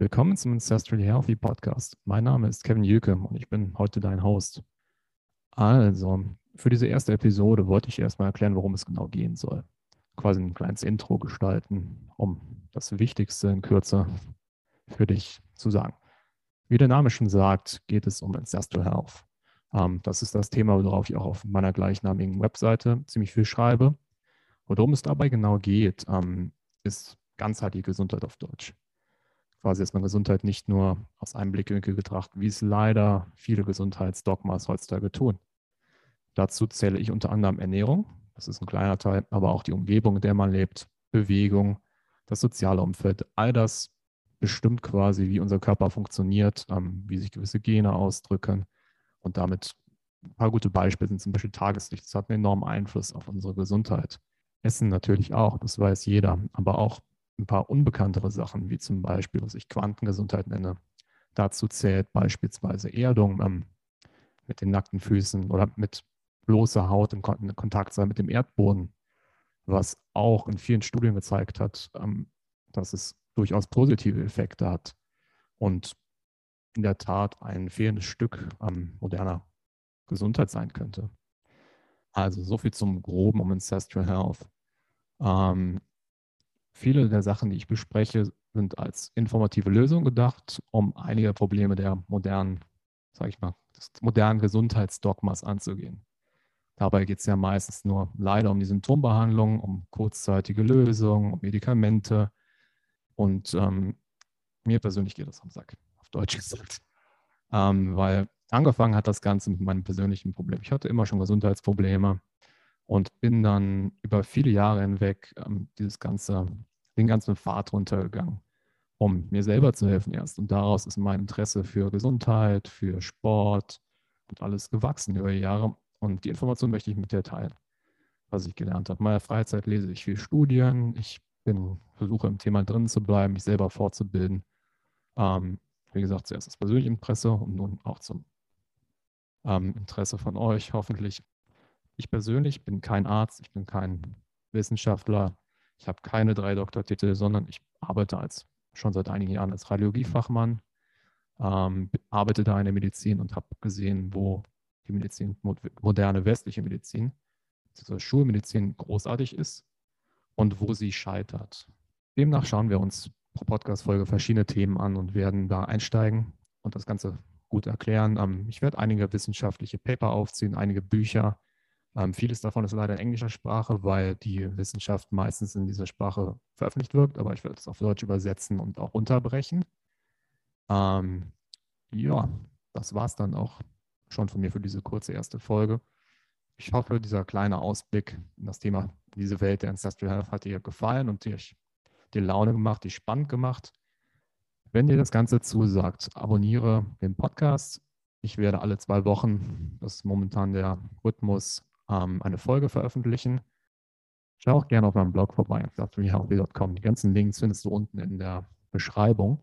Willkommen zum Ancestrally Healthy Podcast. Mein Name ist Kevin Jüke und ich bin heute dein Host. Also, für diese erste Episode wollte ich erstmal erklären, worum es genau gehen soll. Quasi ein kleines Intro gestalten, um das Wichtigste in Kürze für dich zu sagen. Wie der Name schon sagt, geht es um Ancestral Health. Ähm, das ist das Thema, worauf ich auch auf meiner gleichnamigen Webseite ziemlich viel schreibe. Worum es dabei genau geht, ähm, ist ganzheitliche Gesundheit auf Deutsch. Quasi ist man Gesundheit nicht nur aus einem Blickwinkel betrachtet, wie es leider viele Gesundheitsdogmas heutzutage tun. Dazu zähle ich unter anderem Ernährung, das ist ein kleiner Teil, aber auch die Umgebung, in der man lebt, Bewegung, das soziale Umfeld, all das bestimmt quasi, wie unser Körper funktioniert, ähm, wie sich gewisse Gene ausdrücken und damit ein paar gute Beispiele sind zum Beispiel Tageslicht. Das hat einen enormen Einfluss auf unsere Gesundheit. Essen natürlich auch, das weiß jeder, aber auch ein paar unbekanntere Sachen, wie zum Beispiel, was ich Quantengesundheit nenne. Dazu zählt beispielsweise Erdung ähm, mit den nackten Füßen oder mit bloßer Haut in Kontakt sein mit dem Erdboden, was auch in vielen Studien gezeigt hat, ähm, dass es durchaus positive Effekte hat und in der Tat ein fehlendes Stück ähm, moderner Gesundheit sein könnte. Also so viel zum Groben um Ancestral Health. Ähm, viele der Sachen, die ich bespreche, sind als informative Lösung gedacht, um einige Probleme der modernen, sage ich mal, des modernen Gesundheitsdogmas anzugehen. Dabei geht es ja meistens nur leider um die Symptombehandlung, um kurzzeitige Lösungen, um Medikamente. Und ähm, mir persönlich geht das am Sack, auf Deutsch gesagt. Ähm, weil angefangen hat das Ganze mit meinem persönlichen Problem. Ich hatte immer schon Gesundheitsprobleme und bin dann über viele Jahre hinweg ähm, dieses ganze, den ganzen Pfad runtergegangen, um mir selber zu helfen erst. Und daraus ist mein Interesse für Gesundheit, für Sport und alles gewachsen über die Jahre. Und die Information möchte ich mit dir teilen, was ich gelernt habe. In meiner Freizeit lese ich viel Studien. Ich bin, versuche im Thema drin zu bleiben, mich selber fortzubilden. Ähm, wie gesagt, zuerst das persönliche Interesse und nun auch zum ähm, Interesse von euch hoffentlich ich persönlich bin kein Arzt, ich bin kein Wissenschaftler, ich habe keine drei Doktortitel, sondern ich arbeite als, schon seit einigen Jahren als Radiologiefachmann, ähm, arbeite da in der Medizin und habe gesehen, wo die Medizin, moderne westliche Medizin, also Schulmedizin großartig ist und wo sie scheitert. Demnach schauen wir uns pro Podcast-Folge verschiedene Themen an und werden da einsteigen und das Ganze gut erklären. Ähm, ich werde einige wissenschaftliche Paper aufziehen, einige Bücher, ähm, vieles davon ist leider in englischer Sprache, weil die Wissenschaft meistens in dieser Sprache veröffentlicht wird, aber ich werde es auf Deutsch übersetzen und auch unterbrechen. Ähm, ja, das war es dann auch schon von mir für diese kurze erste Folge. Ich hoffe, dieser kleine Ausblick in das Thema, diese Welt der Ancestral Health hat dir gefallen und dir, dir Laune gemacht, dir spannend gemacht. Wenn dir das Ganze zusagt, abonniere den Podcast. Ich werde alle zwei Wochen, das ist momentan der Rhythmus, ähm, eine Folge veröffentlichen. Schau auch gerne auf meinem Blog vorbei, factoryhealthy.com. Die ganzen Links findest du unten in der Beschreibung.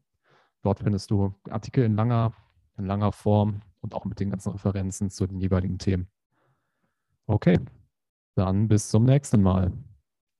Dort findest du Artikel in langer, in langer Form und auch mit den ganzen Referenzen zu den jeweiligen Themen. Okay, dann bis zum nächsten Mal.